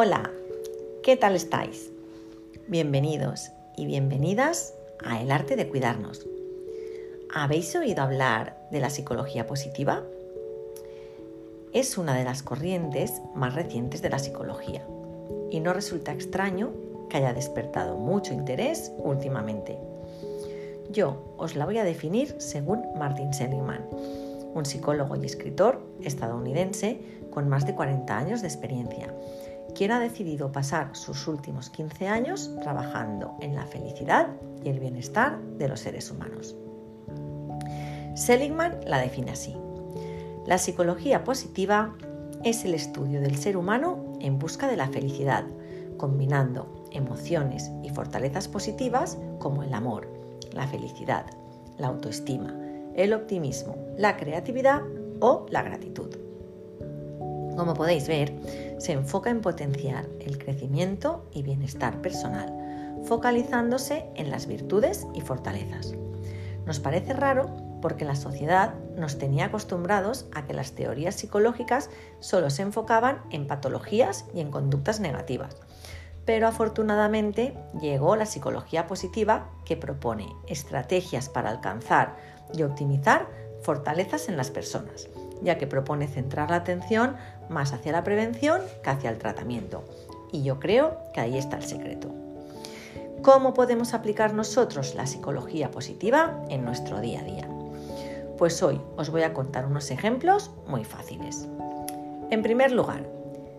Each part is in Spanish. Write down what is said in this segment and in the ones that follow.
Hola, ¿qué tal estáis? Bienvenidos y bienvenidas a El arte de cuidarnos. ¿Habéis oído hablar de la psicología positiva? Es una de las corrientes más recientes de la psicología y no resulta extraño que haya despertado mucho interés últimamente. Yo os la voy a definir según Martin Seligman, un psicólogo y escritor estadounidense con más de 40 años de experiencia, quien ha decidido pasar sus últimos 15 años trabajando en la felicidad y el bienestar de los seres humanos. Seligman la define así. La psicología positiva es el estudio del ser humano en busca de la felicidad, combinando emociones y fortalezas positivas como el amor, la felicidad, la autoestima, el optimismo, la creatividad o la gratitud. Como podéis ver, se enfoca en potenciar el crecimiento y bienestar personal, focalizándose en las virtudes y fortalezas. Nos parece raro porque la sociedad nos tenía acostumbrados a que las teorías psicológicas solo se enfocaban en patologías y en conductas negativas. Pero afortunadamente llegó la psicología positiva que propone estrategias para alcanzar y optimizar fortalezas en las personas, ya que propone centrar la atención más hacia la prevención que hacia el tratamiento. Y yo creo que ahí está el secreto. ¿Cómo podemos aplicar nosotros la psicología positiva en nuestro día a día? Pues hoy os voy a contar unos ejemplos muy fáciles. En primer lugar,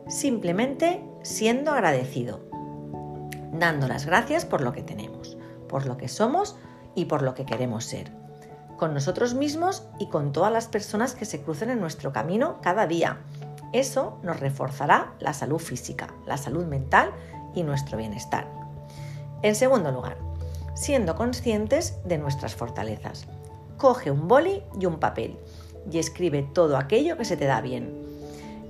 simplemente siendo agradecido, dando las gracias por lo que tenemos, por lo que somos y por lo que queremos ser, con nosotros mismos y con todas las personas que se crucen en nuestro camino cada día. Eso nos reforzará la salud física, la salud mental y nuestro bienestar. En segundo lugar, siendo conscientes de nuestras fortalezas coge un boli y un papel y escribe todo aquello que se te da bien.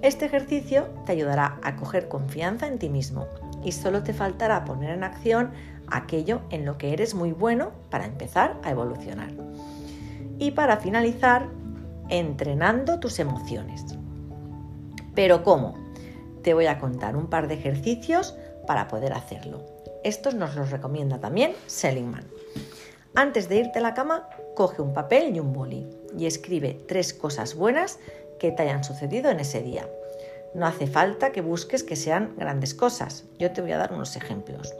Este ejercicio te ayudará a coger confianza en ti mismo y solo te faltará poner en acción aquello en lo que eres muy bueno para empezar a evolucionar. Y para finalizar, entrenando tus emociones. Pero ¿cómo? Te voy a contar un par de ejercicios para poder hacerlo. Estos nos los recomienda también Seligman. Antes de irte a la cama, coge un papel y un boli y escribe tres cosas buenas que te hayan sucedido en ese día. No hace falta que busques que sean grandes cosas. Yo te voy a dar unos ejemplos.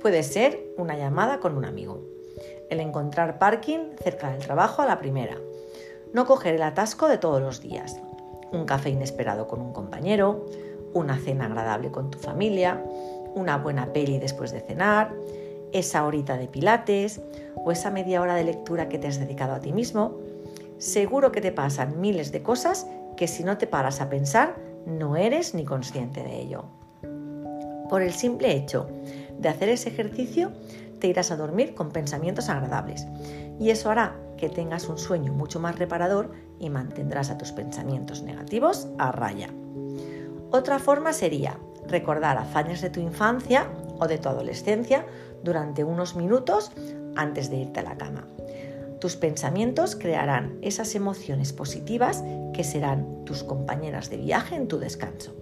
Puede ser una llamada con un amigo, el encontrar parking cerca del trabajo a la primera, no coger el atasco de todos los días, un café inesperado con un compañero, una cena agradable con tu familia, una buena peli después de cenar, esa horita de pilates o esa media hora de lectura que te has dedicado a ti mismo, seguro que te pasan miles de cosas que si no te paras a pensar no eres ni consciente de ello. Por el simple hecho de hacer ese ejercicio, te irás a dormir con pensamientos agradables y eso hará que tengas un sueño mucho más reparador y mantendrás a tus pensamientos negativos a raya. Otra forma sería recordar hazañas de tu infancia o de tu adolescencia durante unos minutos antes de irte a la cama. Tus pensamientos crearán esas emociones positivas que serán tus compañeras de viaje en tu descanso.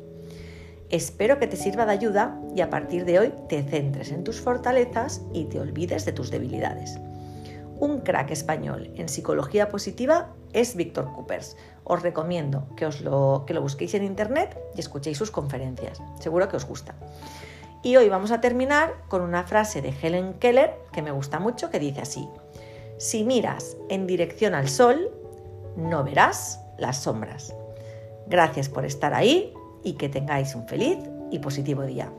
Espero que te sirva de ayuda y a partir de hoy te centres en tus fortalezas y te olvides de tus debilidades. Un crack español en psicología positiva es Víctor Coopers. Os recomiendo que, os lo, que lo busquéis en internet y escuchéis sus conferencias. Seguro que os gusta. Y hoy vamos a terminar con una frase de Helen Keller que me gusta mucho, que dice así, si miras en dirección al sol, no verás las sombras. Gracias por estar ahí y que tengáis un feliz y positivo día.